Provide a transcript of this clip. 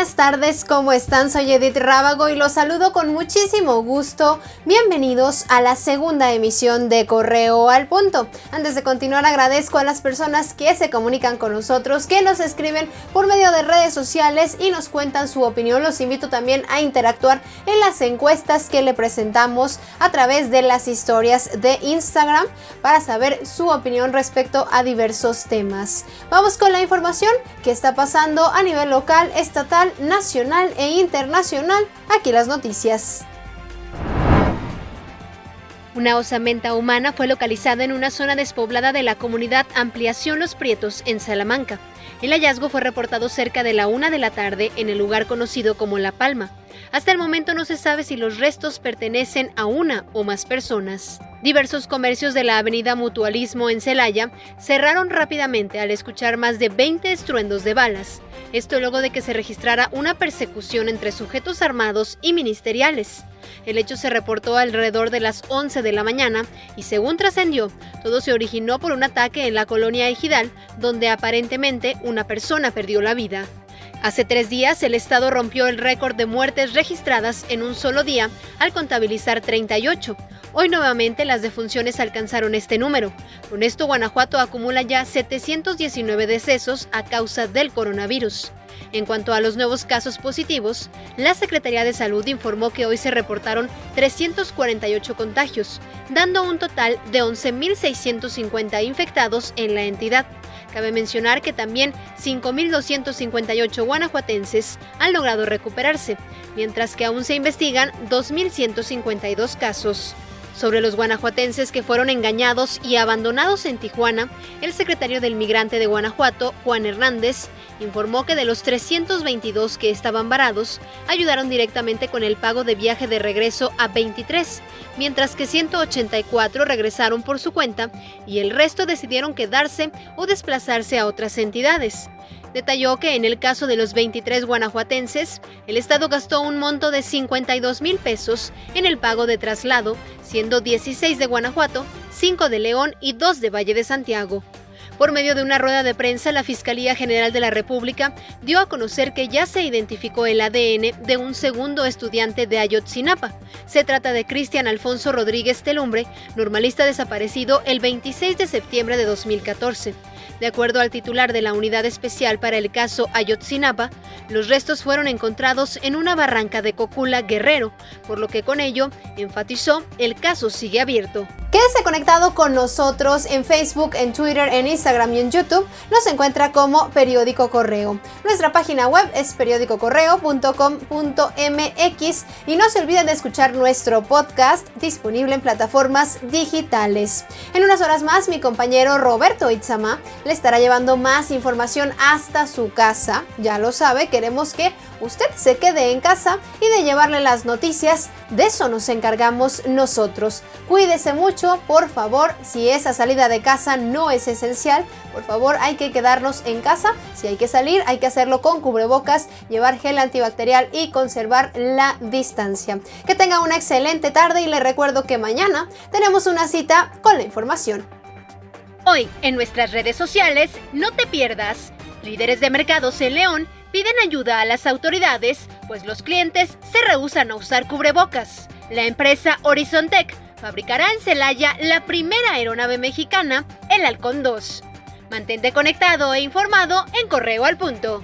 buenas tardes, ¿cómo están? Soy Edith Rábago y los saludo con muchísimo gusto. Bienvenidos a la segunda emisión de Correo al Punto. Antes de continuar, agradezco a las personas que se comunican con nosotros, que nos escriben por medio de redes sociales y nos cuentan su opinión. Los invito también a interactuar en las encuestas que le presentamos a través de las historias de Instagram para saber su opinión respecto a diversos temas. Vamos con la información que está pasando a nivel local, estatal, nacional e internacional. Aquí las noticias. Una osamenta humana fue localizada en una zona despoblada de la comunidad Ampliación Los Prietos, en Salamanca. El hallazgo fue reportado cerca de la una de la tarde en el lugar conocido como La Palma. Hasta el momento no se sabe si los restos pertenecen a una o más personas. Diversos comercios de la avenida Mutualismo en Celaya cerraron rápidamente al escuchar más de 20 estruendos de balas. Esto luego de que se registrara una persecución entre sujetos armados y ministeriales. El hecho se reportó alrededor de las 11 de la mañana y según trascendió, todo se originó por un ataque en la colonia Ejidal, donde aparentemente una persona perdió la vida. Hace tres días, el Estado rompió el récord de muertes registradas en un solo día al contabilizar 38. Hoy nuevamente las defunciones alcanzaron este número. Con esto, Guanajuato acumula ya 719 decesos a causa del coronavirus. En cuanto a los nuevos casos positivos, la Secretaría de Salud informó que hoy se reportaron 348 contagios, dando un total de 11.650 infectados en la entidad. Cabe mencionar que también 5.258 guanajuatenses han logrado recuperarse, mientras que aún se investigan 2.152 casos. Sobre los guanajuatenses que fueron engañados y abandonados en Tijuana, el secretario del Migrante de Guanajuato, Juan Hernández, informó que de los 322 que estaban varados, ayudaron directamente con el pago de viaje de regreso a 23, mientras que 184 regresaron por su cuenta y el resto decidieron quedarse o desplazarse a otras entidades. Detalló que en el caso de los 23 guanajuatenses, el Estado gastó un monto de 52 mil pesos en el pago de traslado, siendo 16 de Guanajuato, 5 de León y 2 de Valle de Santiago. Por medio de una rueda de prensa, la Fiscalía General de la República dio a conocer que ya se identificó el ADN de un segundo estudiante de Ayotzinapa. Se trata de Cristian Alfonso Rodríguez Telumbre, normalista desaparecido el 26 de septiembre de 2014. De acuerdo al titular de la Unidad Especial para el caso Ayotzinapa, los restos fueron encontrados en una barranca de Cocula Guerrero, por lo que con ello enfatizó el caso sigue abierto. Quédese conectado con nosotros en Facebook, en Twitter, en Instagram y en YouTube. Nos encuentra como Periódico Correo. Nuestra página web es periódicocorreo.com.mx y no se olviden de escuchar nuestro podcast disponible en plataformas digitales. En unas horas más, mi compañero Roberto Itzama le estará llevando más información hasta su casa. Ya lo sabe, queremos que usted se quede en casa y de llevarle las noticias. De eso nos encargamos nosotros. Cuídese mucho por favor, si esa salida de casa no es esencial, por favor hay que quedarnos en casa. Si hay que salir, hay que hacerlo con cubrebocas, llevar gel antibacterial y conservar la distancia. Que tenga una excelente tarde y le recuerdo que mañana tenemos una cita con la información. Hoy, en nuestras redes sociales, no te pierdas. Líderes de mercados en León piden ayuda a las autoridades, pues los clientes se rehusan a usar cubrebocas. La empresa Horizontec fabricará en Celaya la primera aeronave mexicana, el Halcón 2. Mantente conectado e informado en Correo al Punto.